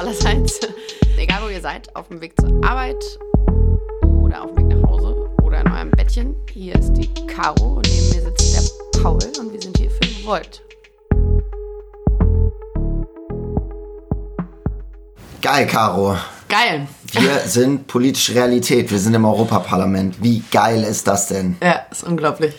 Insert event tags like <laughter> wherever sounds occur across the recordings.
allerseits. <laughs> Egal, wo ihr seid, auf dem Weg zur Arbeit oder auf dem Weg nach Hause oder in eurem Bettchen. Hier ist die Caro und neben mir sitzt der Paul und wir sind hier für Volt. Geil, Caro. Geil. Wir <laughs> sind politische Realität. Wir sind im Europaparlament. Wie geil ist das denn? Ja, ist unglaublich.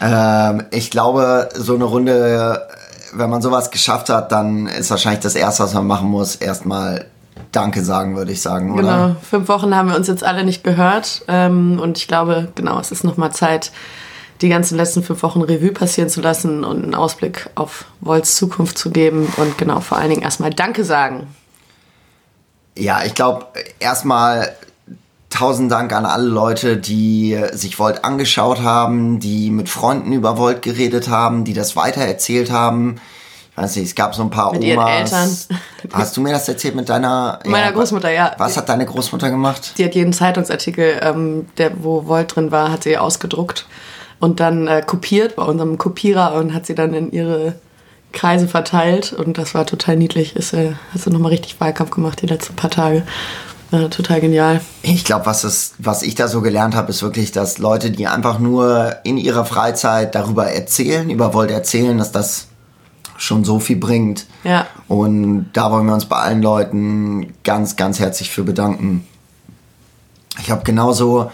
Ähm, ich glaube, so eine Runde, wenn man sowas geschafft hat, dann ist wahrscheinlich das Erste, was man machen muss, erstmal Danke sagen, würde ich sagen, oder? Genau. Fünf Wochen haben wir uns jetzt alle nicht gehört. Ähm, und ich glaube, genau, es ist nochmal Zeit, die ganzen letzten fünf Wochen Revue passieren zu lassen und einen Ausblick auf Volts Zukunft zu geben. Und genau, vor allen Dingen erstmal Danke sagen. Ja, ich glaube, erstmal tausend Dank an alle Leute, die sich Volt angeschaut haben, die mit Freunden über Volt geredet haben, die das weitererzählt haben. Ich weiß nicht, es gab so ein paar Mit Omas. ihren Eltern. <laughs> Hast du mir das erzählt mit deiner Meiner ja, Großmutter, ja. Was hat deine Großmutter gemacht? Die hat jeden Zeitungsartikel, ähm, der, wo Volt drin war, hat sie ausgedruckt und dann äh, kopiert bei unserem Kopierer und hat sie dann in ihre Kreise verteilt. Und das war total niedlich. Ist, äh, hat sie nochmal richtig Wahlkampf gemacht die letzten paar Tage. Äh, total genial. Ich glaube, was, was ich da so gelernt habe, ist wirklich, dass Leute, die einfach nur in ihrer Freizeit darüber erzählen, über Volt erzählen, dass das schon so viel bringt. Ja. Und da wollen wir uns bei allen Leuten ganz, ganz herzlich für bedanken. Ich habe genauso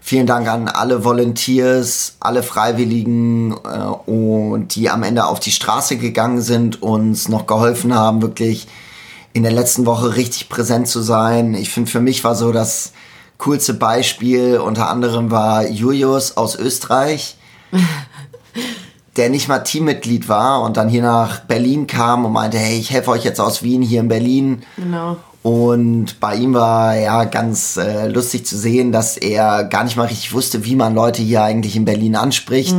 vielen Dank an alle Volunteers, alle Freiwilligen äh, und die am Ende auf die Straße gegangen sind, uns noch geholfen haben, wirklich in der letzten Woche richtig präsent zu sein. Ich finde, für mich war so das coolste Beispiel unter anderem war Julius aus Österreich <laughs> der nicht mal Teammitglied war und dann hier nach Berlin kam und meinte, hey, ich helfe euch jetzt aus Wien hier in Berlin. Genau. Und bei ihm war ja ganz äh, lustig zu sehen, dass er gar nicht mal richtig wusste, wie man Leute hier eigentlich in Berlin anspricht.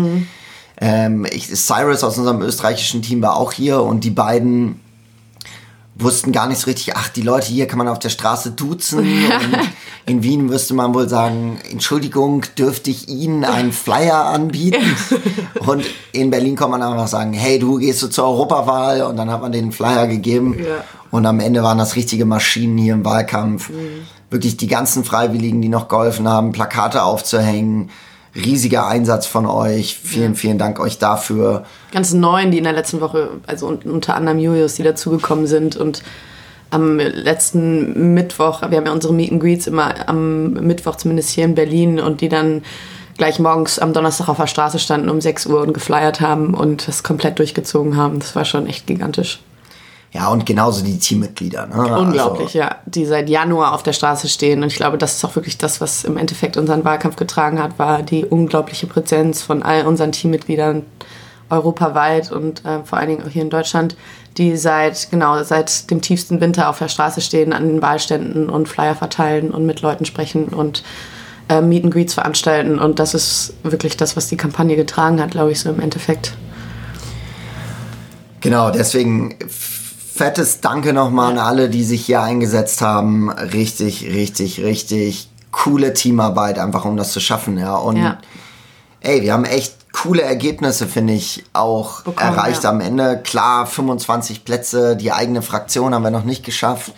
Ähm, ich, Cyrus aus unserem österreichischen Team war auch hier und die beiden wussten gar nicht so richtig, ach, die Leute hier kann man auf der Straße duzen. <laughs> Und in Wien müsste man wohl sagen, Entschuldigung, dürfte ich Ihnen einen Flyer anbieten? Und in Berlin kann man einfach sagen, hey, du gehst du zur Europawahl und dann hat man den Flyer gegeben. Ja. Und am Ende waren das richtige Maschinen hier im Wahlkampf. Wirklich die ganzen Freiwilligen, die noch geholfen haben, Plakate aufzuhängen. Riesiger Einsatz von euch. Vielen, vielen Dank euch dafür. Ganz neuen, die in der letzten Woche, also un- unter anderem Julius, die dazugekommen sind und am letzten Mittwoch, wir haben ja unsere Meet and Greets immer am Mittwoch zumindest hier in Berlin und die dann gleich morgens am Donnerstag auf der Straße standen um 6 Uhr und geflyert haben und das komplett durchgezogen haben. Das war schon echt gigantisch. Ja, und genauso die Teammitglieder. Ne? Unglaublich, Also, ja. Die seit Januar auf der Straße stehen. Und ich glaube, das ist auch wirklich das, was im Endeffekt unseren Wahlkampf getragen hat, war die unglaubliche Präsenz von all unseren Teammitgliedern europaweit und äh, vor allen Dingen auch hier in Deutschland, die seit, genau, seit dem tiefsten Winter auf der Straße stehen, an den Wahlständen und Flyer verteilen und mit Leuten sprechen und äh, Meet and Greets veranstalten. Und das ist wirklich das, was die Kampagne getragen hat, glaube ich, so im Endeffekt. Genau, deswegen fettes Danke nochmal an alle, die sich hier eingesetzt haben. Richtig, richtig, richtig coole Teamarbeit, einfach um das zu schaffen, ja. Und Ja. ey, wir haben echt coole Ergebnisse, finde ich, auch Bekommen, erreicht ja. am Ende. Klar, 25 Plätze, die eigene Fraktion haben wir noch nicht geschafft.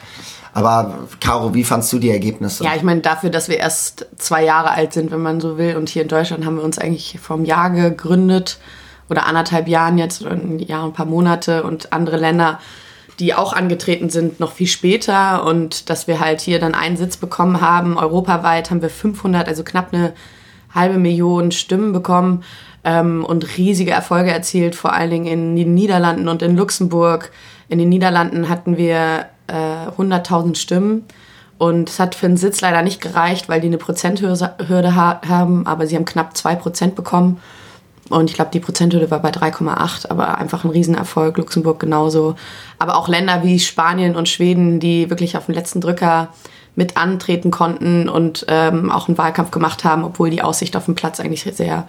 Aber Caro, wie fandst du die Ergebnisse? Ja, ich meine, dafür, dass wir erst zwei Jahre alt sind, wenn man so will, und hier in Deutschland haben wir uns eigentlich einem Jahr gegründet oder anderthalb Jahren jetzt, oder ein Jahr, ein paar Monate und andere Länder, die auch angetreten sind, noch viel später und dass wir halt hier dann einen Sitz bekommen haben. Europaweit haben wir 500, also knapp eine halbe Million Stimmen bekommen ähm, und riesige Erfolge erzielt, vor allen Dingen in den Niederlanden und in Luxemburg. In den Niederlanden hatten wir äh, 100.000 Stimmen und es hat für einen Sitz leider nicht gereicht, weil die eine Prozenthürde ha haben, aber sie haben knapp 2% bekommen. Und ich glaube, die Prozenthürde war bei 3,8, aber einfach ein Riesenerfolg. Luxemburg genauso. Aber auch Länder wie Spanien und Schweden, die wirklich auf den letzten Drücker mit antreten konnten und ähm, auch einen Wahlkampf gemacht haben, obwohl die Aussicht auf den Platz eigentlich sehr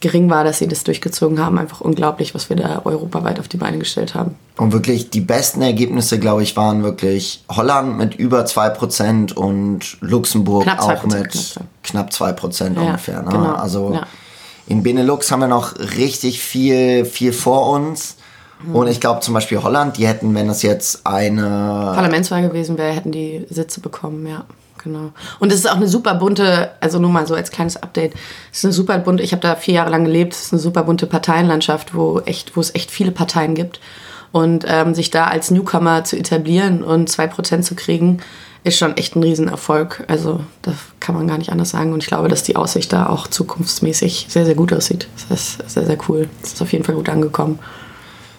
gering war, dass sie das durchgezogen haben. Einfach unglaublich, was wir da europaweit auf die Beine gestellt haben. Und wirklich die besten Ergebnisse, glaube ich, waren wirklich Holland mit über 2% und Luxemburg Knapp auch 2%, mit knapp knapp 2% Ja, ungefähr. Ne? genau, Also ja. In Benelux haben wir noch richtig viel, viel vor uns. Mhm. Und ich glaube zum Beispiel Holland, die hätten, wenn das jetzt eine Parlamentswahl gewesen wäre, hätten die Sitze bekommen, ja. Genau. Und es ist auch eine super bunte, also nur mal so als kleines Update, es ist eine super bunte, ich habe da vier Jahre lang gelebt, es ist eine super bunte Parteienlandschaft, wo, echt, wo es echt viele Parteien gibt. Und ähm, sich da als Newcomer zu etablieren und zwei Prozent zu kriegen, ist schon echt ein Riesenerfolg. Also das kann man gar nicht anders sagen. Und ich glaube, dass die Aussicht da auch zukunftsmäßig sehr, sehr gut aussieht. Das ist sehr, sehr cool. Das ist auf jeden Fall gut angekommen.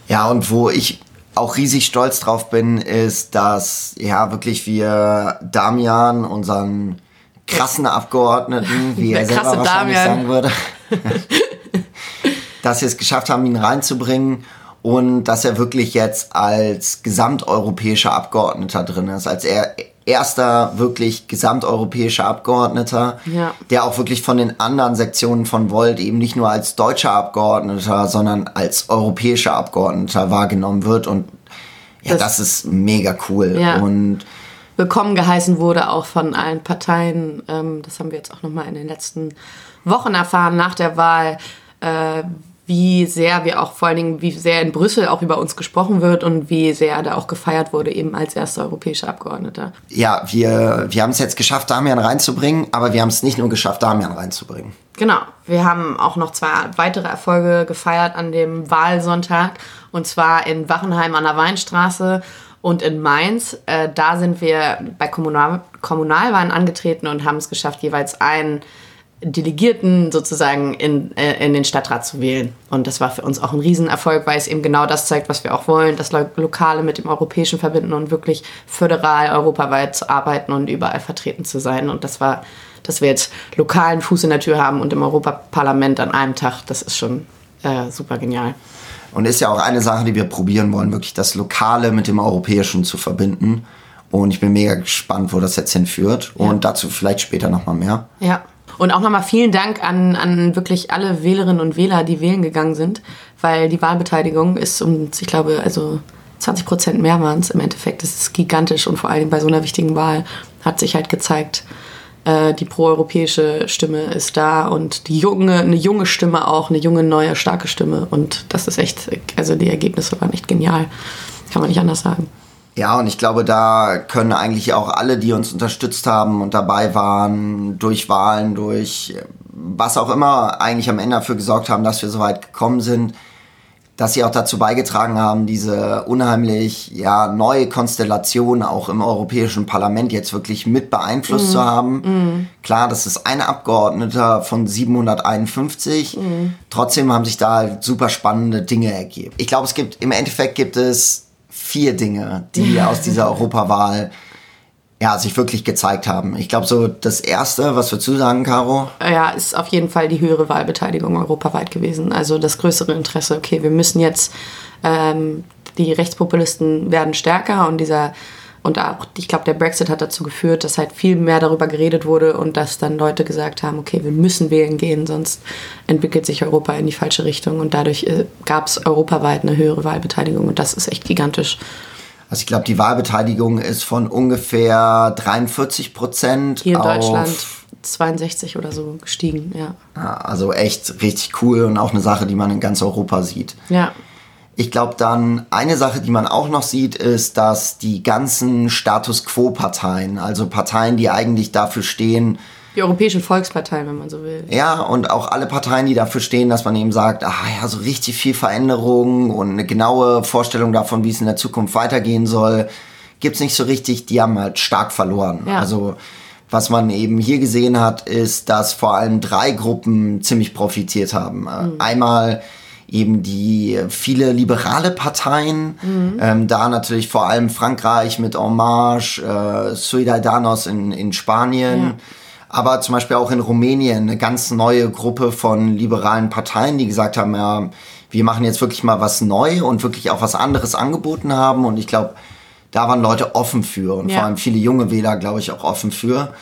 Ja, und wo ich auch riesig stolz drauf bin, ist, dass ja wirklich wir Damian, unseren krassen Abgeordneten, wie er selber wahrscheinlich Damian. sagen würde, <laughs> dass wir es geschafft haben, ihn reinzubringen und dass er wirklich jetzt als gesamteuropäischer Abgeordneter drin ist, als er erster wirklich gesamteuropäischer Abgeordneter, ja. der auch wirklich von den anderen Sektionen von Volt eben nicht nur als deutscher Abgeordneter, sondern als europäischer Abgeordneter wahrgenommen wird. Und ja, das, das ist mega cool. Ja. Und willkommen geheißen wurde auch von allen Parteien. Ähm, das haben wir jetzt auch nochmal in den letzten Wochen erfahren nach der Wahl. Wie sehr wir auch vor allen Dingen, wie sehr in Brüssel auch über uns gesprochen wird und wie sehr da auch gefeiert wurde, eben als erster europäischer Abgeordneter. Ja, wir, wir haben es jetzt geschafft, Damian reinzubringen, aber wir haben es nicht nur geschafft, Damian reinzubringen. Genau, wir haben auch noch zwei weitere Erfolge gefeiert an dem Wahlsonntag und zwar in Wachenheim an der Weinstraße und in Mainz. Äh, da sind wir bei Kommunal Kommunalwahlen angetreten und haben es geschafft, jeweils einen Delegierten sozusagen in, äh, in den Stadtrat zu wählen. Und das war für uns auch ein Riesenerfolg, weil es eben genau das zeigt, was wir auch wollen, das Lokale mit dem Europäischen verbinden und wirklich föderal europaweit zu arbeiten und überall vertreten zu sein. Und das war, dass wir jetzt lokalen Fuß in der Tür haben und im Europaparlament an einem Tag, das ist schon äh, super genial. Und ist ja auch eine Sache, die wir probieren wollen, wirklich das Lokale mit dem Europäischen zu verbinden. Und ich bin mega gespannt, wo das jetzt hinführt. Ja. Und dazu vielleicht später nochmal mehr. Ja. Und auch nochmal vielen Dank an, an wirklich alle Wählerinnen und Wähler, die wählen gegangen sind, weil die Wahlbeteiligung ist um, ich glaube, also 20 Prozent mehr waren es im Endeffekt. Das ist gigantisch und vor allem bei so einer wichtigen Wahl hat sich halt gezeigt, äh, die proeuropäische Stimme ist da und die junge, eine junge Stimme auch, eine junge, neue, starke Stimme. Und das ist echt, also die Ergebnisse waren echt genial. Kann man nicht anders sagen. Ja, und ich glaube, da können eigentlich auch alle, die uns unterstützt haben und dabei waren, durch Wahlen, durch was auch immer, eigentlich am Ende dafür gesorgt haben, dass wir so weit gekommen sind, dass sie auch dazu beigetragen haben, diese unheimlich ja, neue Konstellation auch im Europäischen Parlament jetzt wirklich mit beeinflusst mm. zu haben. Mm. Klar, das ist ein Abgeordneter von 751. Mm. Trotzdem haben sich da halt super spannende Dinge ergeben. Ich glaube, es gibt im Endeffekt gibt es vier Dinge, die aus dieser <laughs> Europawahl ja, sich wirklich gezeigt haben. Ich glaube, so das Erste, was wir zusagen, Caro? Ja, ist auf jeden Fall die höhere Wahlbeteiligung europaweit gewesen. Also das größere Interesse, okay, wir müssen jetzt, ähm, die Rechtspopulisten werden stärker und dieser und auch, ich glaube, der Brexit hat dazu geführt, dass halt viel mehr darüber geredet wurde und dass dann Leute gesagt haben, okay, wir müssen wählen gehen, sonst entwickelt sich Europa in die falsche Richtung. Und dadurch äh, gab es europaweit eine höhere Wahlbeteiligung und das ist echt gigantisch. Also ich glaube, die Wahlbeteiligung ist von ungefähr 43 Prozent. Hier in Deutschland 62 oder so gestiegen, ja. Also echt richtig cool und auch eine Sache, die man in ganz Europa sieht. Ja. Ich glaube dann, eine Sache, die man auch noch sieht, ist, dass die ganzen Status Quo-Parteien, also Parteien, die eigentlich dafür stehen, die Europäische Volkspartei, wenn man so will. Ja, und auch alle Parteien, die dafür stehen, dass man eben sagt, ah ja, so richtig viel Veränderung und eine genaue Vorstellung davon, wie es in der Zukunft weitergehen soll, gibt's nicht so richtig, die haben halt stark verloren. Ja. Also was man eben hier gesehen hat, ist, dass vor allem drei Gruppen ziemlich profitiert haben. Mhm. Einmal eben die viele liberale Parteien, mhm. ähm, da natürlich vor allem Frankreich mit En Marche, äh, Ciudadanos in, in Spanien, ja. aber zum Beispiel auch in Rumänien eine ganz neue Gruppe von liberalen Parteien, die gesagt haben, ja, wir machen jetzt wirklich mal was neu und wirklich auch was anderes angeboten haben und ich glaube, da waren Leute offen für und ja. vor allem viele junge Wähler, glaube ich, auch offen für.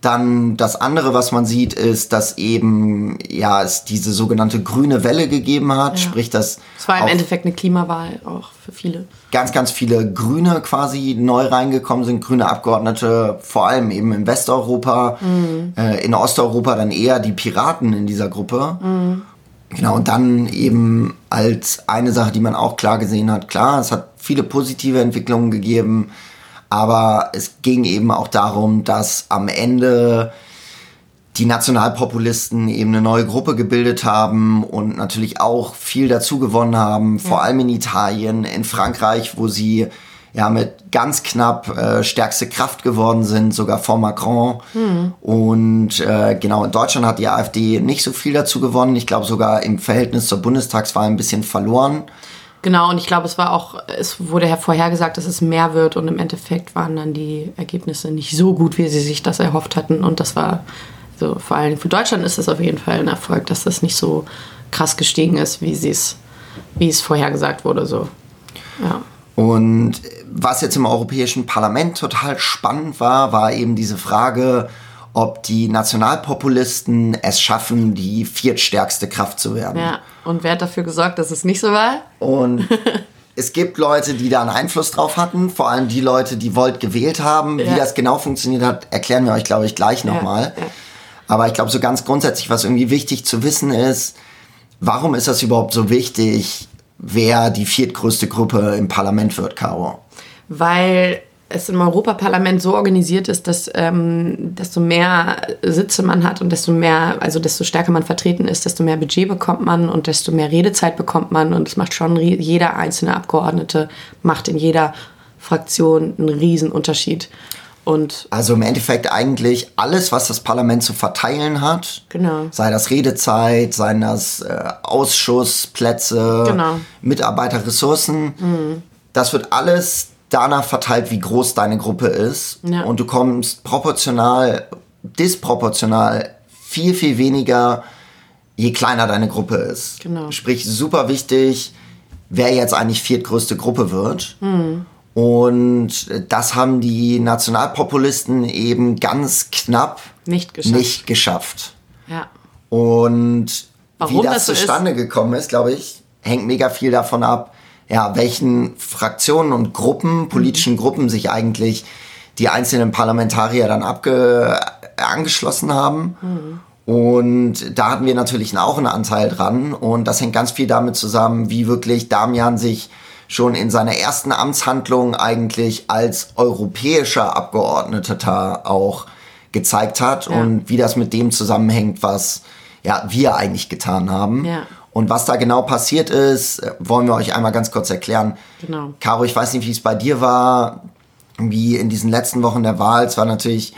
Dann das andere, was man sieht, ist, dass eben ja es diese sogenannte grüne Welle gegeben hat, ja. sprich dass es war im Endeffekt eine Klimawahl auch für viele. Ganz, ganz viele Grüne quasi neu reingekommen sind, grüne Abgeordnete, vor allem eben in Westeuropa, mhm. äh, in Osteuropa dann eher die Piraten in dieser Gruppe. Mhm. Genau, und dann eben als eine Sache, die man auch klar gesehen hat, klar, es hat viele positive Entwicklungen gegeben, aber es ging eben auch darum, dass am Ende die Nationalpopulisten eben eine neue Gruppe gebildet haben und natürlich auch viel dazu gewonnen haben, vor allem in Italien, in Frankreich, wo sie ja mit ganz knapp äh, stärkste Kraft geworden sind, sogar vor Macron. Hm. Und äh, genau in Deutschland hat die AfD nicht so viel dazu gewonnen. Ich glaube sogar im Verhältnis zur Bundestagswahl ein bisschen verloren. Genau, und ich glaube, es war auch, es wurde vorhergesagt, dass es mehr wird und im Endeffekt waren dann die Ergebnisse nicht so gut, wie sie sich das erhofft hatten. Und das war so, vor allem für Deutschland ist es auf jeden Fall ein Erfolg, dass das nicht so krass gestiegen ist, wie es, wie es vorhergesagt wurde. So. Ja. Und was jetzt im Europäischen Parlament total spannend war, war eben diese Frage, ob die Nationalpopulisten es schaffen, die viertstärkste Kraft zu werden. Ja, und wer hat dafür gesorgt, dass es nicht so war? Und <laughs> es gibt Leute, die da einen Einfluss drauf hatten, vor allem die Leute, die Volt gewählt haben. Ja. Wie das genau funktioniert hat, erklären wir euch, glaube ich, gleich nochmal. Ja, ja. Aber ich glaube, so ganz grundsätzlich, was irgendwie wichtig zu wissen ist, warum ist das überhaupt so wichtig, wer die viertgrößte Gruppe im Parlament wird, Caro? Weil es im Europaparlament so organisiert ist, dass ähm, desto mehr Sitze man hat und desto mehr, also desto stärker man vertreten ist, desto mehr Budget bekommt man und desto mehr Redezeit bekommt man. Und es macht schon jeder einzelne Abgeordnete macht in jeder Fraktion einen riesen Unterschied. Und also im Endeffekt eigentlich alles, was das Parlament zu verteilen hat, genau. sei das Redezeit, seien das äh, Ausschussplätze, genau. Mitarbeiterressourcen, mhm. das wird alles danach verteilt, wie groß deine Gruppe ist. Ja. Und du kommst proportional, disproportional viel, viel weniger, je kleiner deine Gruppe ist. Genau. Sprich, super wichtig, wer jetzt eigentlich viertgrößte Gruppe wird. Mhm. Und das haben die Nationalpopulisten eben ganz knapp nicht geschafft. Nicht geschafft. Ja. Und Warum wie das, das so zustande ist? gekommen ist, glaube ich, hängt mega viel davon ab, ja, welchen Fraktionen und Gruppen, politischen mhm. Gruppen sich eigentlich die einzelnen Parlamentarier dann abge angeschlossen haben. Mhm. Und da hatten wir natürlich auch einen Anteil dran. Und das hängt ganz viel damit zusammen, wie wirklich Damian sich schon in seiner ersten Amtshandlung eigentlich als europäischer Abgeordneter auch gezeigt hat ja. und wie das mit dem zusammenhängt, was ja, wir eigentlich getan haben. Ja. Und was da genau passiert ist, wollen wir euch einmal ganz kurz erklären. Genau. Caro, ich weiß nicht, wie es bei dir war, wie in diesen letzten Wochen der Wahl. Es war natürlich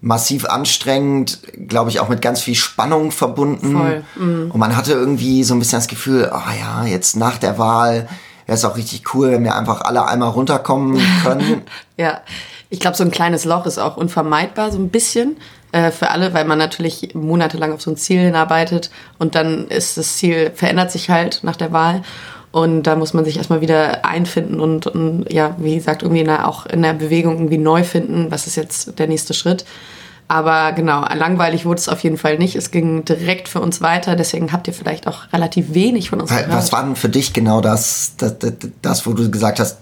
massiv anstrengend, glaube ich, auch mit ganz viel Spannung verbunden. Voll. Mhm. Und man hatte irgendwie so ein bisschen das Gefühl, oh ja, jetzt nach der Wahl wäre es auch richtig cool, wenn wir einfach alle einmal runterkommen <laughs> können. ja, ich glaube, so ein kleines Loch ist auch unvermeidbar, so ein bisschen äh, für alle, weil man natürlich monatelang auf so ein Ziel hinarbeitet und dann ist das Ziel, verändert sich halt nach der Wahl. Und da muss man sich erstmal wieder einfinden und, und ja, wie gesagt, irgendwie in der, auch in der Bewegung irgendwie neu finden. Was ist jetzt der nächste Schritt? Aber genau, langweilig wurde es auf jeden Fall nicht. Es ging direkt für uns weiter, deswegen habt ihr vielleicht auch relativ wenig von uns gehört. Was war denn für dich genau das, das, das, das wo du gesagt hast,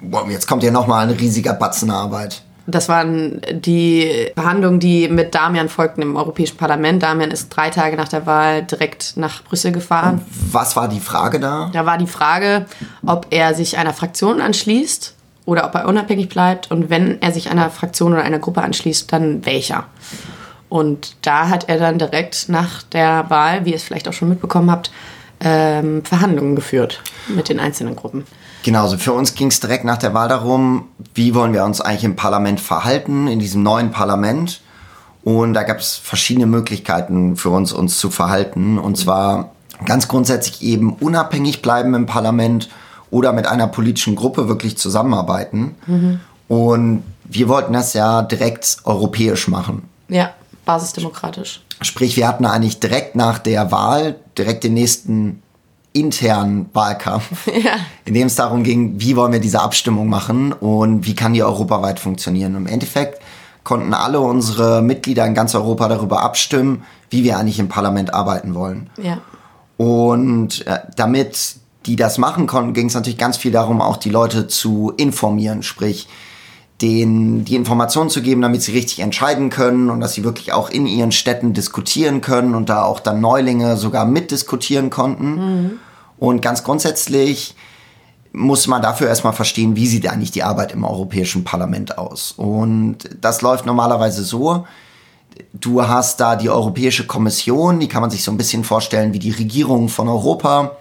boah, jetzt kommt ja nochmal ein riesiger Batzen Arbeit? Das waren die Verhandlungen, die mit Damian folgten im Europäischen Parlament. Damian ist drei Tage nach der Wahl direkt nach Brüssel gefahren. Und was war die Frage da? Da war die Frage, ob er sich einer Fraktion anschließt oder ob er unabhängig bleibt und wenn er sich einer Fraktion oder einer Gruppe anschließt, dann welcher. Und da hat er dann direkt nach der Wahl, wie ihr es vielleicht auch schon mitbekommen habt, ähm, Verhandlungen geführt mit den einzelnen Gruppen. Genau, also für uns ging es direkt nach der Wahl darum, wie wollen wir uns eigentlich im Parlament verhalten, in diesem neuen Parlament. Und da gab es verschiedene Möglichkeiten für uns, uns zu verhalten. Und zwar ganz grundsätzlich eben unabhängig bleiben im Parlament oder mit einer politischen Gruppe wirklich zusammenarbeiten. Mhm. Und wir wollten das ja direkt europäisch machen. Ja, basisdemokratisch. Sprich, wir hatten eigentlich direkt nach der Wahl, direkt den nächsten internen Wahlkampf, <laughs> ja. in dem es darum ging, wie wollen wir diese Abstimmung machen und wie kann die europaweit funktionieren. Und Im Endeffekt konnten alle unsere Mitglieder in ganz Europa darüber abstimmen, wie wir eigentlich im Parlament arbeiten wollen. Ja. Und äh, damit die das machen konnten, ging es natürlich ganz viel darum, auch die Leute zu informieren. Sprich, denen die Informationen zu geben, damit sie richtig entscheiden können und dass sie wirklich auch in ihren Städten diskutieren können und da auch dann Neulinge sogar mitdiskutieren konnten. Mhm. Und ganz grundsätzlich muss man dafür erstmal verstehen, wie sieht eigentlich die Arbeit im Europäischen Parlament aus. Und das läuft normalerweise so, du hast da die Europäische Kommission, die kann man sich so ein bisschen vorstellen wie die Regierung von Europa.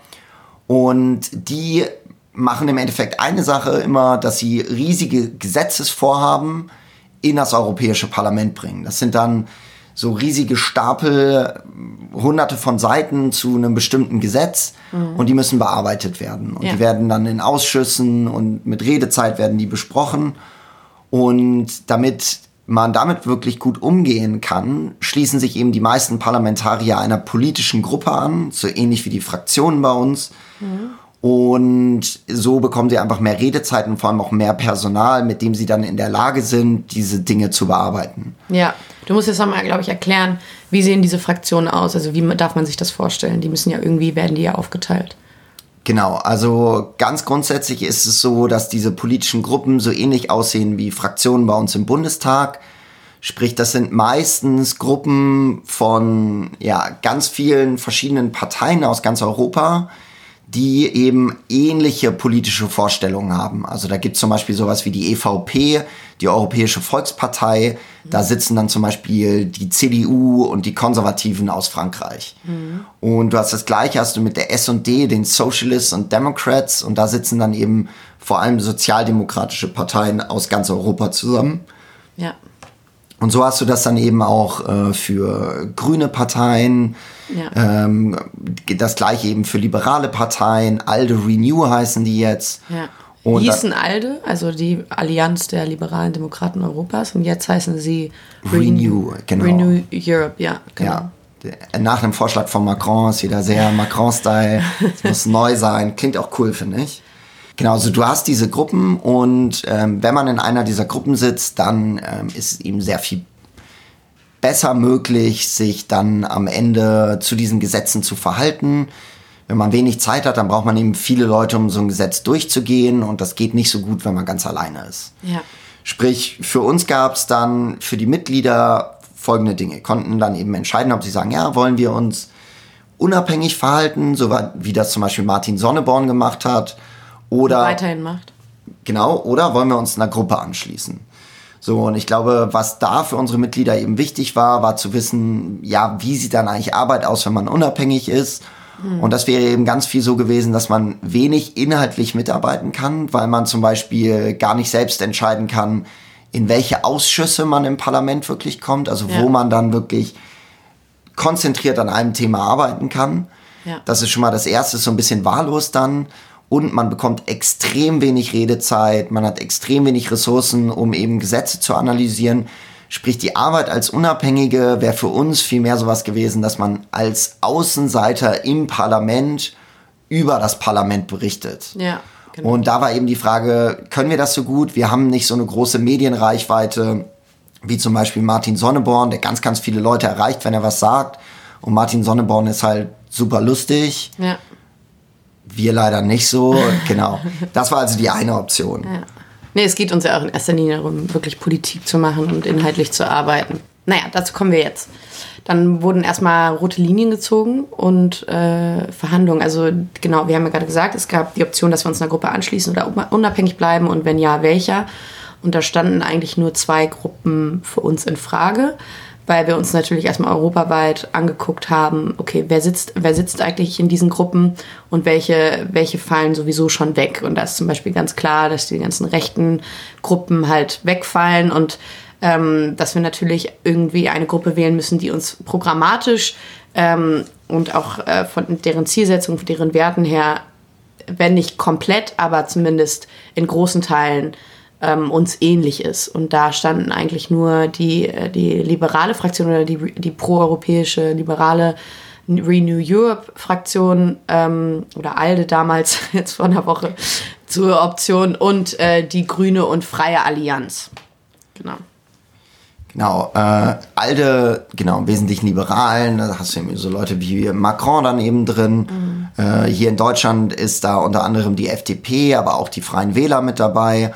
Und die machen im Endeffekt eine Sache immer, dass sie riesige Gesetzesvorhaben in das Europäische Parlament bringen. Das sind dann so riesige Stapel, hunderte von Seiten zu einem bestimmten Gesetz mhm. und die müssen bearbeitet werden. Und ja. die werden dann in Ausschüssen und mit Redezeit werden die besprochen. Und damit man damit wirklich gut umgehen kann, schließen sich eben die meisten Parlamentarier einer politischen Gruppe an, so ähnlich wie die Fraktionen bei uns. Mhm. Und so bekommen sie einfach mehr Redezeit und vor allem auch mehr Personal, mit dem sie dann in der Lage sind, diese Dinge zu bearbeiten. Ja, du musst jetzt nochmal, glaube ich, erklären, wie sehen diese Fraktionen aus? Also wie darf man sich das vorstellen? Die müssen ja irgendwie, werden die ja aufgeteilt. Genau, also ganz grundsätzlich ist es so, dass diese politischen Gruppen so ähnlich aussehen wie Fraktionen bei uns im Bundestag. Sprich, das sind meistens Gruppen von ja, ganz vielen verschiedenen Parteien aus ganz Europa, die eben ähnliche politische Vorstellungen haben. Also da gibt es zum Beispiel sowas wie die EVP, die Europäische Volkspartei. Da sitzen dann zum Beispiel die CDU und die Konservativen aus Frankreich. Mhm. Und du hast das gleiche, hast du mit der S&D, den Socialists und Democrats. Und da sitzen dann eben vor allem sozialdemokratische Parteien aus ganz Europa zusammen. Ja. Und so hast du das dann eben auch äh, für grüne Parteien, ja. ähm, das gleiche eben für liberale Parteien, ALDE Renew heißen die jetzt. Ja. Und hießen ALDE, also die Allianz der liberalen Demokraten Europas, und jetzt heißen sie Renew, genau. Renew Europe, ja, genau. Ja. Nach einem Vorschlag von Macron ist wieder sehr <laughs> Macron-Style. Es muss neu sein. Klingt auch cool, finde ich. Genau, also du hast diese Gruppen und ähm, wenn man in einer dieser Gruppen sitzt, dann ähm, ist es eben sehr viel besser möglich, sich dann am Ende zu diesen Gesetzen zu verhalten. Wenn man wenig Zeit hat, dann braucht man eben viele Leute, um so ein Gesetz durchzugehen und das geht nicht so gut, wenn man ganz alleine ist. Ja. Sprich, für uns gab es dann für die Mitglieder folgende Dinge, konnten dann eben entscheiden, ob sie sagen, ja, wollen wir uns unabhängig verhalten, so wie das zum Beispiel Martin Sonneborn gemacht hat, oder weiterhin macht. Genau, oder wollen wir uns einer Gruppe anschließen? So, und ich glaube, was da für unsere Mitglieder eben wichtig war, war zu wissen, ja, wie sieht dann eigentlich Arbeit aus, wenn man unabhängig ist? Hm. Und das wäre eben ganz viel so gewesen, dass man wenig inhaltlich mitarbeiten kann, weil man zum Beispiel gar nicht selbst entscheiden kann, in welche Ausschüsse man im Parlament wirklich kommt, also ja. wo man dann wirklich konzentriert an einem Thema arbeiten kann. Ja. Das ist schon mal das erste, so ein bisschen wahllos dann und man bekommt extrem wenig Redezeit, man hat extrem wenig Ressourcen, um eben Gesetze zu analysieren. Sprich, die Arbeit als Unabhängige wäre für uns viel mehr sowas gewesen, dass man als Außenseiter im Parlament über das Parlament berichtet. Ja. Genau. Und da war eben die Frage, können wir das so gut? Wir haben nicht so eine große Medienreichweite wie zum Beispiel Martin Sonneborn, der ganz, ganz viele Leute erreicht, wenn er was sagt. Und Martin Sonneborn ist halt super lustig. Ja. Wir leider nicht so. <laughs> genau. Das war also die eine Option. Ja. Nee, es geht uns ja auch in erster Linie darum, wirklich Politik zu machen und inhaltlich zu arbeiten. Naja, dazu kommen wir jetzt. Dann wurden erstmal rote Linien gezogen und äh, Verhandlungen. Also genau, wir haben ja gerade gesagt, es gab die Option, dass wir uns einer Gruppe anschließen oder unabhängig bleiben und wenn ja, welcher. Und da standen eigentlich nur zwei Gruppen für uns in Frage weil wir uns natürlich erstmal europaweit angeguckt haben, okay, wer sitzt, wer sitzt eigentlich in diesen Gruppen und welche, welche fallen sowieso schon weg. Und da ist zum Beispiel ganz klar, dass die ganzen rechten Gruppen halt wegfallen und ähm, dass wir natürlich irgendwie eine Gruppe wählen müssen, die uns programmatisch ähm, und auch äh, von deren Zielsetzung, von deren Werten her, wenn nicht komplett, aber zumindest in großen Teilen ähm, uns ähnlich ist. Und da standen eigentlich nur die, äh, die liberale Fraktion oder die, die proeuropäische liberale Renew Europe Fraktion ähm, oder ALDE damals, <laughs> jetzt vor einer Woche, zur Option und äh, die Grüne und Freie Allianz. Genau. Genau, äh, ALDE, genau, im Wesentlichen Liberalen, da hast du eben so Leute wie Macron dann eben drin. Mhm. Äh, hier in Deutschland ist da unter anderem die FDP, aber auch die Freien Wähler mit dabei.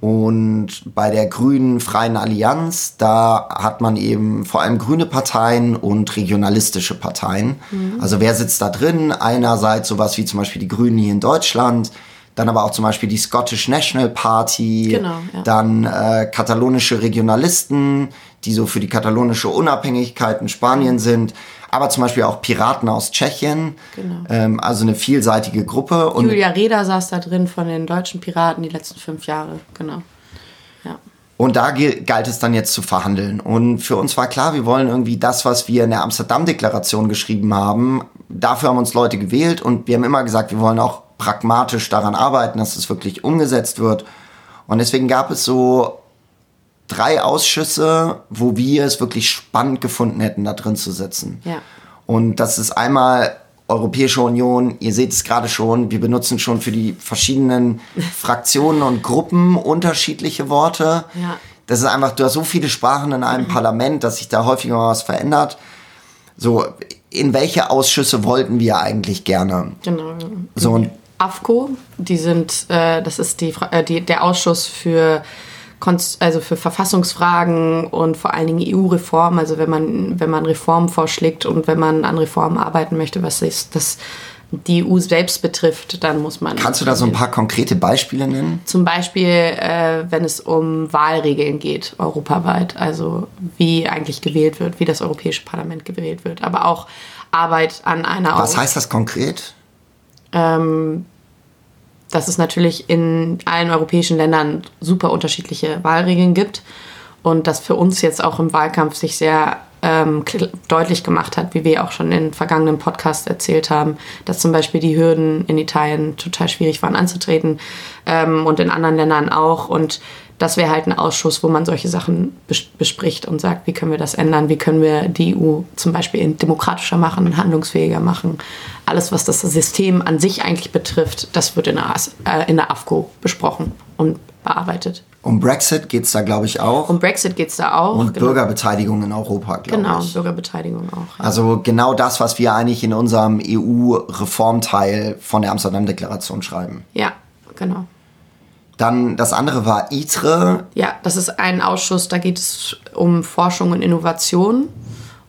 Und bei der Grünen Freien Allianz, da hat man eben vor allem grüne Parteien und regionalistische Parteien. Mhm. Also wer sitzt da drin? Einerseits sowas wie zum Beispiel die Grünen hier in Deutschland, dann aber auch zum Beispiel die Scottish National Party, genau, ja. dann äh, katalonische Regionalisten, die so für die katalonische Unabhängigkeit in Spanien sind, aber zum Beispiel auch Piraten aus Tschechien, genau. ähm, also eine vielseitige Gruppe. Und Julia Reda saß da drin von den deutschen Piraten die letzten fünf Jahre, genau. Ja. Und da galt es dann jetzt zu verhandeln. Und für uns war klar, wir wollen irgendwie das, was wir in der Amsterdam-Deklaration geschrieben haben, dafür haben uns Leute gewählt und wir haben immer gesagt, wir wollen auch pragmatisch daran arbeiten, dass es wirklich umgesetzt wird. Und deswegen gab es so drei Ausschüsse, wo wir es wirklich spannend gefunden hätten, da drin zu sitzen. Ja. Und das ist einmal Europäische Union, ihr seht es gerade schon, wir benutzen schon für die verschiedenen <laughs> Fraktionen und Gruppen unterschiedliche Worte. Ja. Das ist einfach, du hast so viele Sprachen in einem mhm. Parlament, dass sich da häufiger mal was verändert. So, in welche Ausschüsse wollten wir eigentlich gerne? Genau. So, und AFCO, die sind, äh, das ist die, äh, die, der Ausschuss für also für Verfassungsfragen und vor allen Dingen EU-Reformen, also wenn man, wenn man Reformen vorschlägt und wenn man an Reformen arbeiten möchte, was ist, das die EU selbst betrifft, dann muss man. Kannst du da so ein paar konkrete Beispiele nennen? Zum Beispiel, äh, wenn es um Wahlregeln geht, europaweit, also wie eigentlich gewählt wird, wie das Europäische Parlament gewählt wird, aber auch Arbeit an einer. Was heißt das konkret? ähm, dass es natürlich in allen europäischen Ländern super unterschiedliche Wahlregeln gibt und das für uns jetzt auch im Wahlkampf sich sehr ähm, deutlich gemacht hat, wie wir auch schon in vergangenen Podcasts erzählt haben, dass zum Beispiel die Hürden in Italien total schwierig waren anzutreten ähm, und in anderen Ländern auch. Und das wäre halt ein Ausschuss, wo man solche Sachen bespricht und sagt, wie können wir das ändern, wie können wir die EU zum Beispiel demokratischer machen, handlungsfähiger machen. Alles, was das System an sich eigentlich betrifft, das wird in der, äh, in der AFCO besprochen. Und bearbeitet. Um Brexit geht es da, glaube ich, auch. Um Brexit geht es da auch. Und genau. Bürgerbeteiligung in Europa, glaube genau, ich. Genau, Bürgerbeteiligung auch. Ja. Also genau das, was wir eigentlich in unserem EU-Reformteil von der Amsterdam-Deklaration schreiben. Ja, genau. Dann das andere war ITRE. Ja, das ist ein Ausschuss, da geht es um Forschung und Innovation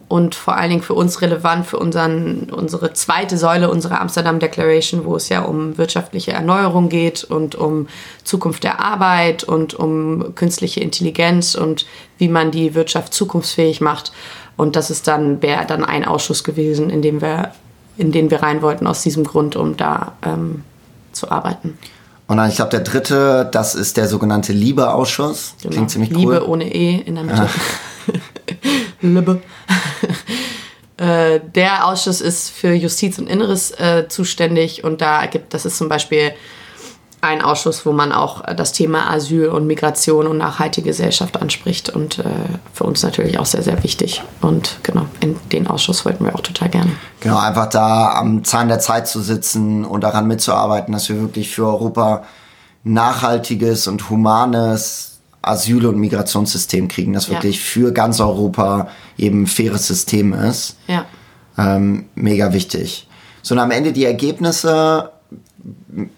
und vor allen Dingen für uns relevant für unseren, unsere zweite Säule unserer Amsterdam Declaration, wo es ja um wirtschaftliche Erneuerung geht und um Zukunft der Arbeit und um künstliche Intelligenz und wie man die Wirtschaft zukunftsfähig macht. Und das ist dann, wäre dann ein Ausschuss gewesen, in dem wir, in den wir rein wollten aus diesem Grund, um da ähm, zu arbeiten. Und dann, ich glaube, der dritte, das ist der sogenannte Liebe-Ausschuss. Genau. Klingt ziemlich cool. Liebe ohne E in der Mitte. <laughs> Liebe. <laughs> äh, der Ausschuss ist für Justiz und Inneres äh, zuständig und da gibt, das ist zum Beispiel ein Ausschuss, wo man auch das Thema Asyl und Migration und nachhaltige Gesellschaft anspricht und äh, für uns natürlich auch sehr, sehr wichtig. Und genau, in den Ausschuss wollten wir auch total gerne. Genau, einfach da am Zahn der Zeit zu sitzen und daran mitzuarbeiten, dass wir wirklich für Europa nachhaltiges und humanes Asyl- und Migrationssystem kriegen, das wirklich ja. für ganz Europa eben ein faires System ist. Ja. Ähm, mega wichtig. So, und am Ende die Ergebnisse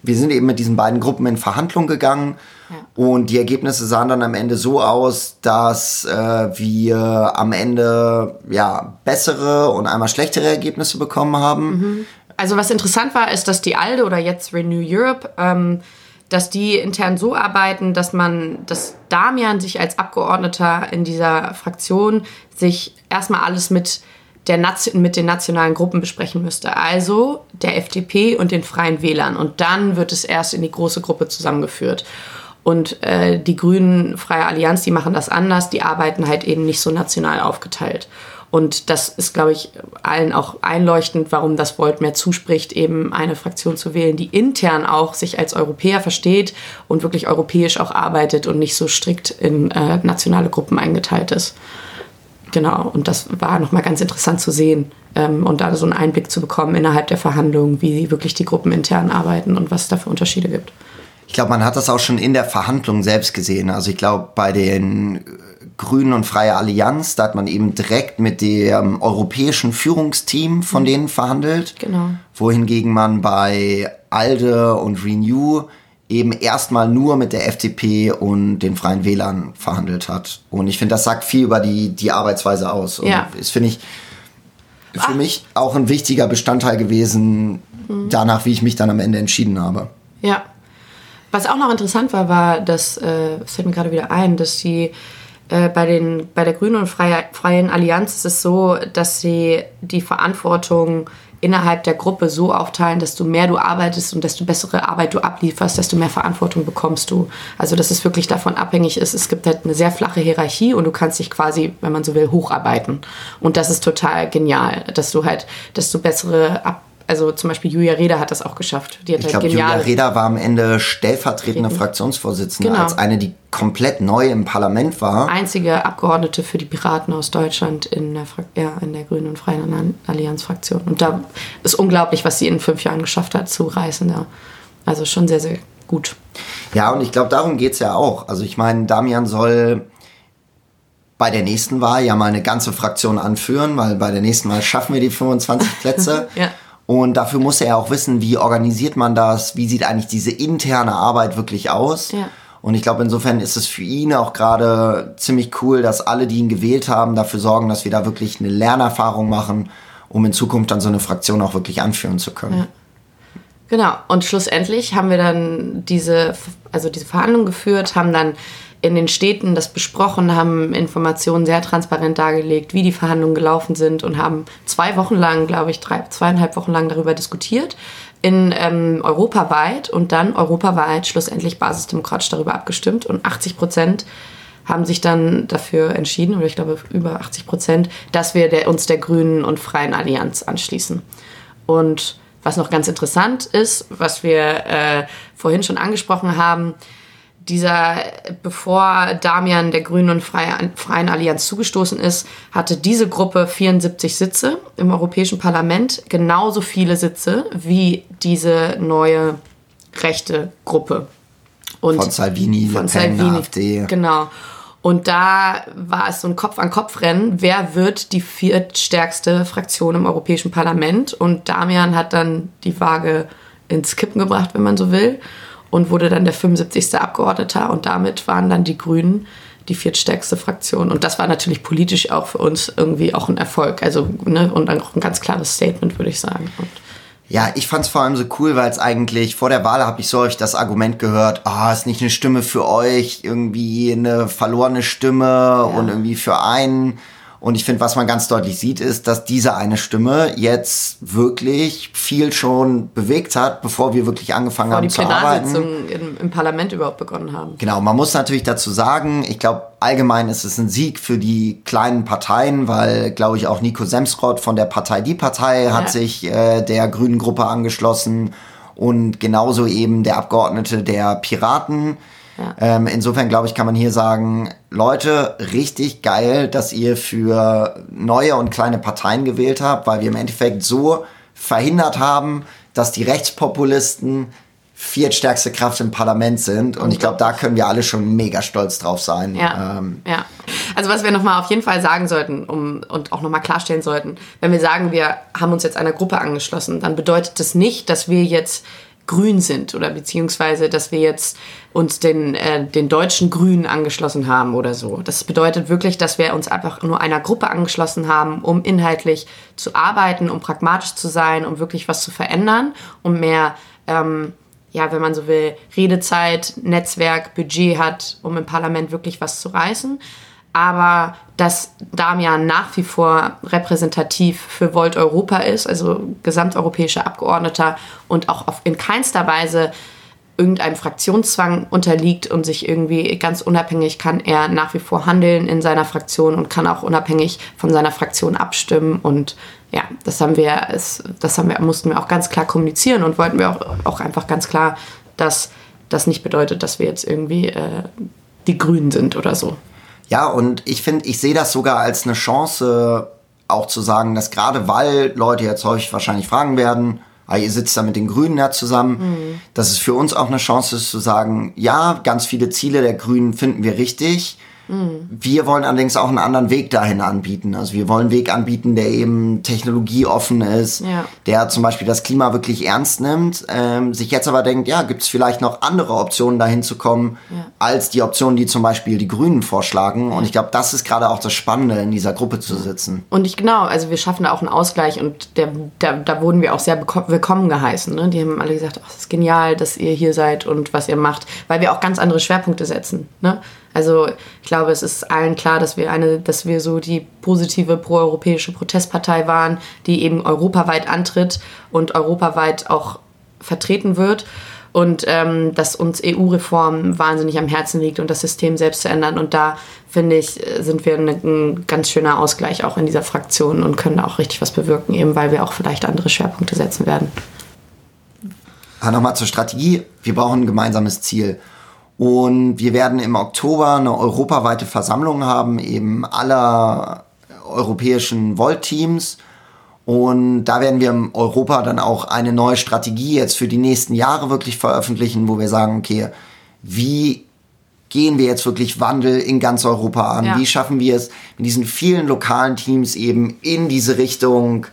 wir sind eben mit diesen beiden Gruppen in Verhandlungen gegangen ja. und die Ergebnisse sahen dann am Ende so aus, dass äh, wir am Ende ja bessere und einmal schlechtere Ergebnisse bekommen haben. Mhm. Also was interessant war, ist, dass die ALDE oder jetzt Renew Europe ähm, dass die intern so arbeiten, dass man, dass Damian sich als Abgeordneter in dieser Fraktion sich erstmal alles mit der mit den nationalen Gruppen besprechen müsste. Also der FDP und den Freien Wählern. Und dann wird es erst in die große Gruppe zusammengeführt. Und äh, die Grünen, Freie Allianz, die machen das anders. Die arbeiten halt eben nicht so national aufgeteilt. Und das ist, glaube ich, allen auch einleuchtend, warum das Volt mehr zuspricht, eben eine Fraktion zu wählen, die intern auch sich als Europäer versteht und wirklich europäisch auch arbeitet und nicht so strikt in äh, nationale Gruppen eingeteilt ist. Genau, und das war nochmal ganz interessant zu sehen ähm, und da so einen Einblick zu bekommen innerhalb der Verhandlungen, wie wirklich die Gruppen intern arbeiten und was es da für Unterschiede gibt. Ich glaube, man hat das auch schon in der Verhandlung selbst gesehen. Also ich glaube, bei den Grünen und Freie Allianz, da hat man eben direkt mit dem europäischen Führungsteam von mhm. denen verhandelt. Genau. Wohingegen man bei ALDE und Renew eben erstmal nur mit der FDP und den Freien Wählern verhandelt hat. Und ich finde, das sagt viel über die, die Arbeitsweise aus. Und Ja. das finde ich für Ach. mich auch ein wichtiger Bestandteil gewesen, danach, wie ich mich dann am Ende entschieden habe. Ja. Was auch noch interessant war, war, dass, äh, fällt mir gerade wieder ein, dass die äh, bei, den, bei der Grünen und Freie, Freien Allianz ist es so, dass sie die Verantwortung innerhalb der Gruppe so aufteilen, desto mehr du arbeitest und desto bessere Arbeit du ablieferst, desto mehr Verantwortung bekommst du. Also dass es wirklich davon abhängig ist, es gibt halt eine sehr flache Hierarchie und du kannst dich quasi, wenn man so will, hocharbeiten. Und das ist total genial, dass du halt, desto bessere ab also zum Beispiel Julia Reda hat das auch geschafft. Die hat Ich halt glaube, Julia. Reda war am Ende stellvertretende Fraktionsvorsitzende, Genau. als eine, die komplett neu im Parlament war. einzige Abgeordnete für die Piraten aus Deutschland in der, Fra- ja, in der Grünen und Freien Allianz-Fraktion. Und da ist unglaublich, was sie in fünf Jahren geschafft hat zu reißen. Da. Also schon sehr, sehr gut. Ja, und ich glaube, darum geht's ja auch. Also ich meine, Damian soll bei der nächsten Wahl ja mal eine ganze Fraktion anführen, weil bei der nächsten Wahl schaffen wir die 25 <laughs> Plätze. Ja. Und dafür muss er ja auch wissen, wie organisiert man das, wie sieht eigentlich diese interne Arbeit wirklich aus. Ja. Und ich glaube, insofern ist es für ihn auch gerade ziemlich cool, dass alle, die ihn gewählt haben, dafür sorgen, dass wir da wirklich eine Lernerfahrung machen, um in Zukunft dann so eine Fraktion auch wirklich anführen zu können. Ja. Genau. Und schlussendlich haben wir dann diese, also diese Verhandlungen geführt, haben dann in den Städten das besprochen, haben Informationen sehr transparent dargelegt, wie die Verhandlungen gelaufen sind und haben zwei Wochen lang, glaube ich, drei, zweieinhalb Wochen lang darüber diskutiert. In ähm, europaweit und dann europaweit schlussendlich basisdemokratisch darüber abgestimmt und 80 Prozent haben sich dann dafür entschieden, oder ich glaube über 80 Prozent, dass wir der, uns der Grünen und Freien Allianz anschließen. Und was noch ganz interessant ist, was wir äh, vorhin schon angesprochen haben, dieser, bevor Damian der Grünen und Freie, Freien Allianz zugestoßen ist, hatte diese Gruppe 74 Sitze im Europäischen Parlament, genauso viele Sitze wie diese neue rechte Gruppe. Und Von Salvini, Le von Pen, Salvini. AfD. Genau. Und da war es so ein Kopf-an-Kopf-Rennen. Wer wird die viertstärkste Fraktion im Europäischen Parlament? Und Damian hat dann die Waage ins Kippen gebracht, wenn man so will, und wurde dann der 75. Abgeordneter. Und damit waren dann die Grünen die viertstärkste Fraktion. Und das war natürlich politisch auch für uns irgendwie auch ein Erfolg. Also, ne, und auch ein ganz klares Statement, würde ich sagen. Und Ja, ich fand's vor allem so cool, weil es eigentlich vor der Wahl habe ich so euch das Argument gehört, ah, ist nicht eine Stimme für euch, irgendwie eine verlorene Stimme und irgendwie für einen. Und ich finde, was man ganz deutlich sieht, ist, dass diese eine Stimme jetzt wirklich viel schon bewegt hat, bevor wir wirklich angefangen bevor haben die zu arbeiten. Plenarsitzungen im, im Parlament überhaupt begonnen haben. Genau, man muss natürlich dazu sagen, ich glaube, allgemein ist es ein Sieg für die kleinen Parteien, weil, glaube ich, auch Nico Semsrott von der Partei Die Partei hat Ja. sich äh, der Grünen Gruppe angeschlossen und genauso eben der Abgeordnete der Piraten. Ja. Ähm, insofern, glaube ich, kann man hier sagen, Leute, richtig geil, dass ihr für neue und kleine Parteien gewählt habt, weil wir im Endeffekt so verhindert haben, dass die Rechtspopulisten viertstärkste Kraft im Parlament sind. Und ich glaube, da können wir alle schon mega stolz drauf sein. Ja, Ähm, ja. Also was wir nochmal auf jeden Fall sagen sollten um, und auch nochmal klarstellen sollten, wenn wir sagen, wir haben uns jetzt einer Gruppe angeschlossen, dann bedeutet das nicht, dass wir jetzt grün sind oder beziehungsweise, dass wir jetzt uns den, äh, den deutschen Grünen angeschlossen haben oder so. Das bedeutet wirklich, dass wir uns einfach nur einer Gruppe angeschlossen haben, um inhaltlich zu arbeiten, um pragmatisch zu sein, um wirklich was zu verändern, um mehr ähm, ja, wenn man so will, Redezeit, Netzwerk, Budget hat, um im Parlament wirklich was zu reißen. Aber dass Damian nach wie vor repräsentativ für Volt Europa ist, also gesamteuropäischer Abgeordneter und auch in keinster Weise irgendeinem Fraktionszwang unterliegt und sich irgendwie ganz unabhängig kann er nach wie vor handeln in seiner Fraktion und kann auch unabhängig von seiner Fraktion abstimmen und ja, das haben wir, das haben wir, mussten wir auch ganz klar kommunizieren und wollten wir auch, auch einfach ganz klar, dass das nicht bedeutet, dass wir jetzt irgendwie äh, die Grünen sind oder so. Ja, und ich finde, ich sehe das sogar als eine Chance, auch zu sagen, dass gerade weil Leute jetzt häufig wahrscheinlich fragen werden, ah, ihr sitzt da mit den Grünen ja zusammen, dass es für uns auch eine Chance ist zu sagen, ja, ganz viele Ziele der Grünen finden wir richtig, Wir wollen allerdings auch einen anderen Weg dahin anbieten. Also wir wollen einen Weg anbieten, der eben technologieoffen ist, Ja. der zum Beispiel das Klima wirklich ernst nimmt, ähm, sich jetzt aber denkt, ja, gibt es vielleicht noch andere Optionen dahin zu kommen, Ja. als die Optionen, die zum Beispiel die Grünen vorschlagen. Und ich glaube, das ist gerade auch das Spannende, in dieser Gruppe zu sitzen. Und ich genau, also wir schaffen da auch einen Ausgleich und der, da, da wurden wir auch sehr willkommen geheißen. Ne? Die haben alle gesagt, ach, es ist genial, dass ihr hier seid und was ihr macht, weil wir auch ganz andere Schwerpunkte setzen. Ne? Also ich glaube, es ist allen klar, dass wir eine, dass wir so die positive proeuropäische Protestpartei waren, die eben europaweit antritt und europaweit auch vertreten wird. Und ähm, dass uns EU-Reform wahnsinnig am Herzen liegt und das System selbst zu ändern. Und da, finde ich, sind wir eine, ein ganz schöner Ausgleich auch in dieser Fraktion und können da auch richtig was bewirken, eben weil wir auch vielleicht andere Schwerpunkte setzen werden. Nochmal zur Strategie. Wir brauchen ein gemeinsames Ziel. Und wir werden im Oktober eine europaweite Versammlung haben, eben aller europäischen Volt-Teams. Und da werden wir in Europa dann auch eine neue Strategie jetzt für die nächsten Jahre wirklich veröffentlichen, wo wir sagen, okay, wie gehen wir jetzt wirklich Wandel in ganz Europa an? Ja. Wie schaffen wir es mit diesen vielen lokalen Teams eben in diese Richtung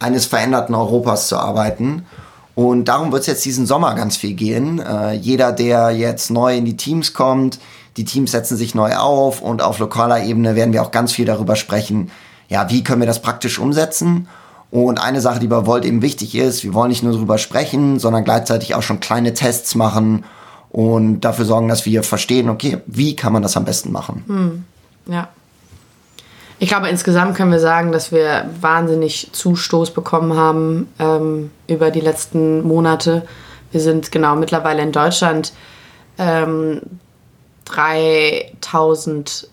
eines veränderten Europas zu arbeiten? Und darum wird es jetzt diesen Sommer ganz viel gehen. Äh, jeder, der jetzt neu in die Teams kommt, die Teams setzen sich neu auf und auf lokaler Ebene werden wir auch ganz viel darüber sprechen, ja, wie können wir das praktisch umsetzen? Und eine Sache, die bei Volt eben wichtig ist, wir wollen nicht nur darüber sprechen, sondern gleichzeitig auch schon kleine Tests machen und dafür sorgen, dass wir verstehen, okay, wie kann man das am besten machen? Ja. Ich glaube, insgesamt können wir sagen, dass wir wahnsinnig Zustoß bekommen haben ähm, über die letzten Monate. Wir sind genau mittlerweile in Deutschland ähm, 3000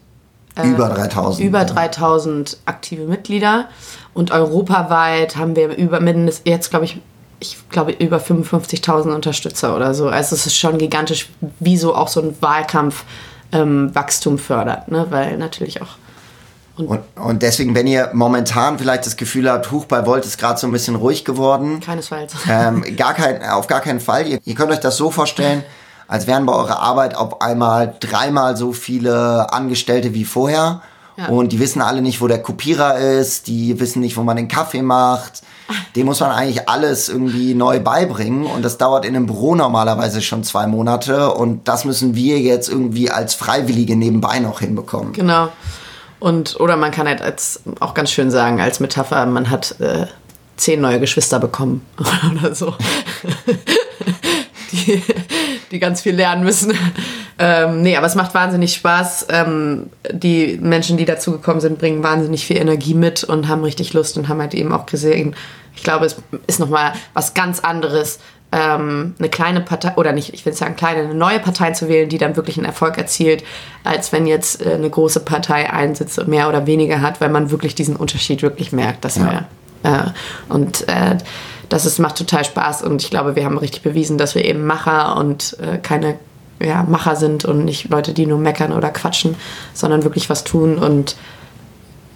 über 3000. über ja. 3000 aktive Mitglieder und europaweit haben wir über mindestens jetzt glaube ich ich glaube über 55.000 Unterstützer oder so. Also es ist schon gigantisch, wie so auch so ein Wahlkampf ähm, Wachstum fördert, ne? weil natürlich auch Und, und deswegen, wenn ihr momentan vielleicht das Gefühl habt, Huch, bei Volt ist gerade so ein bisschen ruhig geworden, keinesfalls. <laughs> ähm, gar kein, auf gar keinen Fall. Ihr, ihr könnt euch das so vorstellen, als wären bei eurer Arbeit auf einmal dreimal so viele Angestellte wie vorher. Ja. Und die wissen alle nicht, wo der Kopierer ist, die wissen nicht, wo man den Kaffee macht. <laughs> Dem muss man eigentlich alles irgendwie neu beibringen. Und das dauert in einem Büro normalerweise schon zwei Monate. Und das müssen wir jetzt irgendwie als Freiwillige nebenbei noch hinbekommen. Genau. Und, oder man kann halt als, auch ganz schön sagen, als Metapher, man hat äh, zehn neue Geschwister bekommen <laughs> oder so. die, die ganz viel lernen müssen. Ähm, nee, aber es macht wahnsinnig Spaß. Ähm, die Menschen, die dazugekommen sind, bringen wahnsinnig viel Energie mit und haben richtig Lust und haben halt eben auch gesehen, ich glaube, es ist nochmal was ganz anderes, ähm, eine kleine Partei, oder nicht, ich will sagen kleine, eine neue Partei zu wählen, die dann wirklich einen Erfolg erzielt, als wenn jetzt äh, eine große Partei einen Sitz mehr oder weniger hat, weil man wirklich diesen Unterschied wirklich merkt. Dass Ja. wir, äh, und äh, das ist, macht total Spaß und ich glaube, wir haben richtig bewiesen, dass wir eben Macher und äh, keine ja, Macher sind und nicht Leute, die nur meckern oder quatschen, sondern wirklich was tun und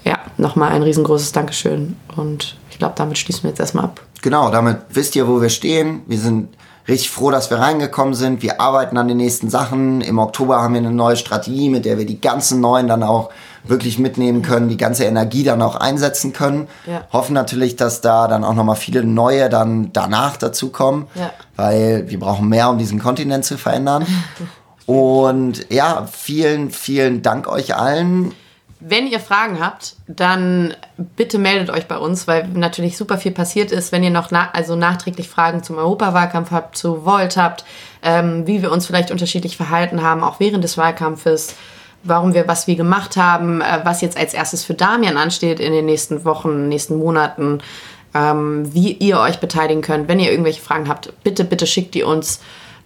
ja, nochmal ein riesengroßes Dankeschön und ich glaube, damit schließen wir jetzt erstmal ab. Genau, damit wisst ihr, wo wir stehen. Wir sind richtig froh, dass wir reingekommen sind. Wir arbeiten an den nächsten Sachen. Im Oktober haben wir eine neue Strategie, mit der wir die ganzen neuen dann auch wirklich mitnehmen können, die ganze Energie dann auch einsetzen können. Ja. Hoffen natürlich, dass da dann auch nochmal viele neue dann danach dazukommen, Ja. weil wir brauchen mehr, um diesen Kontinent zu verändern. <laughs> Und ja, vielen, vielen Dank euch allen. Wenn ihr Fragen habt, dann bitte meldet euch bei uns, weil natürlich super viel passiert ist. Wenn ihr noch na also nachträglich Fragen zum Europawahlkampf habt, zu Volt habt, ähm, wie wir uns vielleicht unterschiedlich verhalten haben, auch während des Wahlkampfes, warum wir was wie gemacht haben, äh, was jetzt als erstes für Damian ansteht in den nächsten Wochen, nächsten Monaten, ähm, wie ihr euch beteiligen könnt. Wenn ihr irgendwelche Fragen habt, bitte, bitte schickt die uns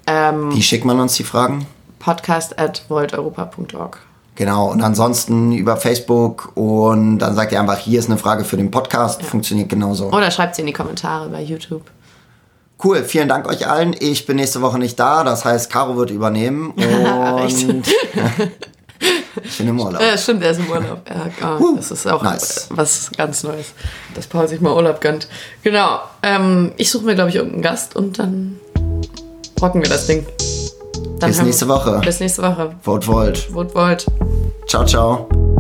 Wie schickt man uns die Fragen? podcast at volteuropa.org. Genau, und ansonsten über Facebook und dann sagt ihr einfach, hier ist eine Frage für den Podcast. Funktioniert genauso. Oder schreibt sie in die Kommentare bei YouTube. Cool, vielen Dank euch allen. Ich bin nächste Woche nicht da, das heißt, Caro wird übernehmen. <laughs> Und <laughs> ich bin im Urlaub. Ja, stimmt, er ist im Urlaub. Ja, oh, das ist auch nice. was ganz Neues, dass Paul sich mal Urlaub gönnt. Genau. Ähm, ich suche mir, glaube ich, irgendeinen Gast und dann rocken wir das Ding. Bis nächste Woche. Bis nächste Woche. Vote Volt. Vote Volt. Ciao, ciao.